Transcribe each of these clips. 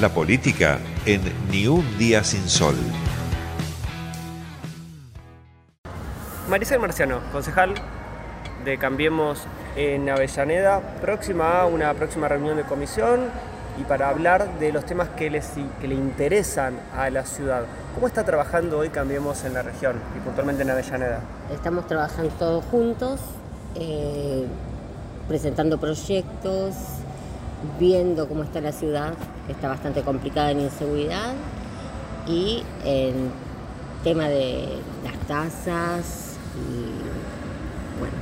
La política en Ni un día sin sol. Maricel Marciano, concejal de Cambiemos en Avellaneda, próxima a una próxima reunión de comisión y para hablar de los temas que, les, que le interesan a la ciudad. ¿Cómo está trabajando hoy Cambiemos en la región y puntualmente en Avellaneda? Estamos trabajando todos juntos, eh, presentando proyectos, viendo cómo está la ciudad, que está bastante complicada en inseguridad, y en tema de las tasas y bueno.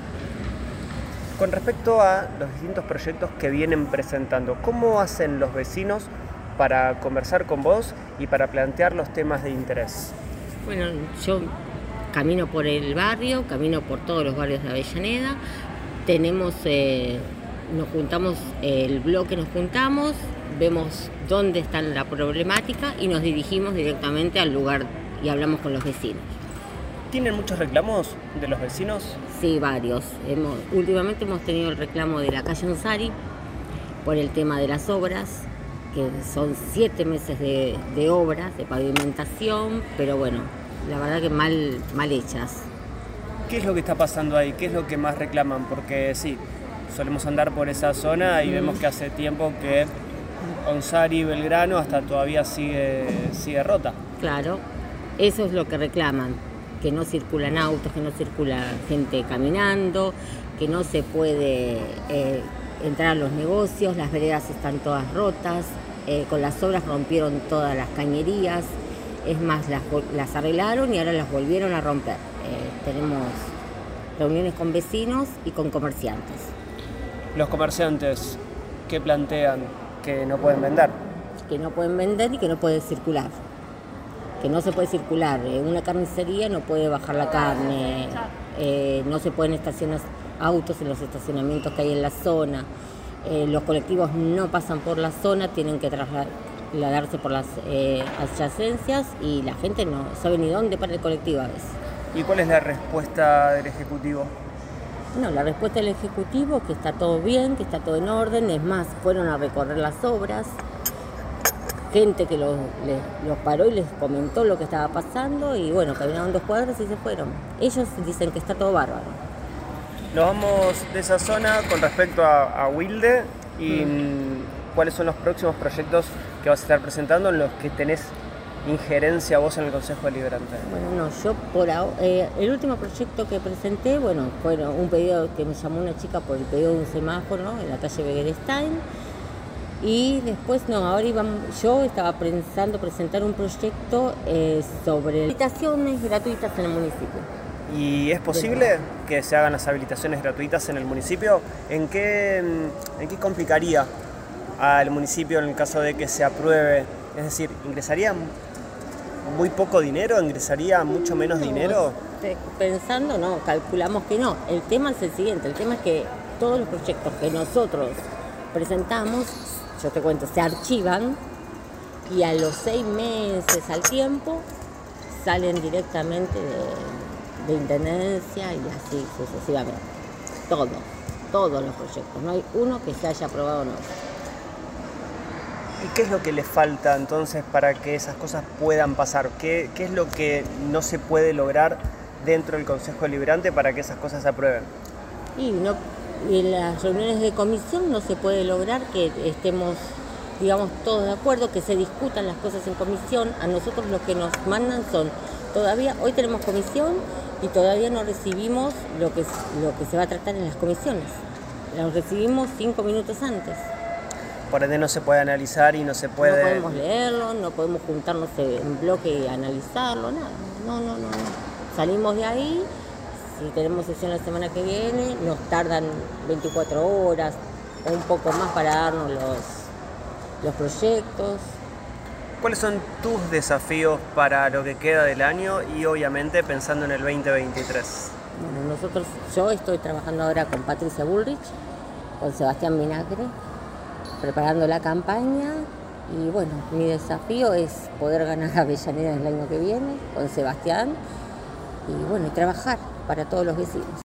Con respecto a los distintos proyectos que vienen presentando, ¿cómo hacen los vecinos para conversar con vos y para plantear los temas de interés? Bueno, yo camino por el barrio, camino por todos los barrios de Avellaneda, tenemos eh, nos juntamos, el bloque nos juntamos, vemos dónde está la problemática y nos dirigimos directamente al lugar y hablamos con los vecinos. ¿Tienen muchos reclamos de los vecinos? Sí, varios. Hemos, últimamente hemos tenido el reclamo de la calle Ansari por el tema de las obras, que son siete meses de, de obras, de pavimentación, pero bueno, la verdad que mal, mal hechas. ¿Qué es lo que está pasando ahí? ¿Qué es lo que más reclaman? Porque sí, solemos andar por esa zona y vemos que hace tiempo que Onsari y Belgrano hasta todavía sigue, sigue rota. Claro, eso es lo que reclaman, que no circulan autos, que no circula gente caminando, que no se puede eh, entrar a los negocios, las veredas están todas rotas, eh, con las obras rompieron todas las cañerías, es más, las, las arreglaron y ahora las volvieron a romper. Eh, tenemos reuniones con vecinos y con comerciantes los comerciantes que plantean que no pueden vender. Que no pueden vender y que no puede circular. Que no se puede circular. En una carnicería no puede bajar la carne, eh, no se pueden estacionar autos en los estacionamientos que hay en la zona. Eh, los colectivos no pasan por la zona, tienen que trasladarse por las eh, adyacencias y la gente no sabe ni dónde para el colectivo a veces. ¿Y cuál es la respuesta del Ejecutivo? No, la respuesta del Ejecutivo que está todo bien, que está todo en orden, es más, fueron a recorrer las obras, gente que los, paró y les comentó lo que estaba pasando y bueno, caminaron dos cuadras y se fueron. Ellos dicen que está todo bárbaro. Nos vamos de esa zona con respecto a, Wilde y mm. cuáles son los próximos proyectos que vas a estar presentando en los que tenés injerencia vos en el Consejo Deliberante? Bueno, no, yo por ahora, eh, el último proyecto que presenté, bueno, fue un pedido que me llamó una chica por el pedido de un semáforo en la calle Begerstein. Y después, no, ahora yo estaba pensando presentar un proyecto eh, sobre habilitaciones gratuitas en el municipio. ¿Y es posible que se hagan las habilitaciones gratuitas en el municipio? ¿En qué, ¿En qué complicaría al municipio en el caso de que se apruebe? Es decir, ¿ingresaría muy poco dinero? ¿Ingresaría mucho menos dinero? Pensando, no, calculamos que no. El tema es el siguiente, el tema es que todos los proyectos que nosotros presentamos, yo te cuento, se archivan y a los seis meses al tiempo salen directamente de, de intendencia y así sucesivamente. Todos, todos los proyectos. No hay uno que se haya aprobado no. ¿Y qué es lo que le falta entonces para que esas cosas puedan pasar? ¿Qué, es lo que no se puede lograr dentro del Consejo Deliberante para que esas cosas se aprueben? Y, no, en las reuniones de comisión no se puede lograr que estemos, digamos, todos de acuerdo, que se discutan las cosas en comisión. A nosotros lo que nos mandan son, todavía, hoy tenemos comisión y todavía no recibimos lo que, lo que se va a tratar en las comisiones. Lo recibimos cinco minutos antes por ende no se puede analizar y no se puede... No podemos leerlo, no podemos juntarnos en bloque y analizarlo, nada. No, no, no, no. Salimos de ahí, si tenemos sesión la semana que viene, nos tardan 24 horas o un poco más para darnos los, los proyectos. ¿Cuáles son tus desafíos para lo que queda del año y obviamente pensando en el 2023? Bueno, nosotros, yo estoy trabajando ahora con Patricia Bullrich, con Sebastián Vinagre, preparando la campaña y bueno, mi desafío es poder ganar a Avellaneda el año que viene con Sebastián y bueno, y trabajar para todos los vecinos.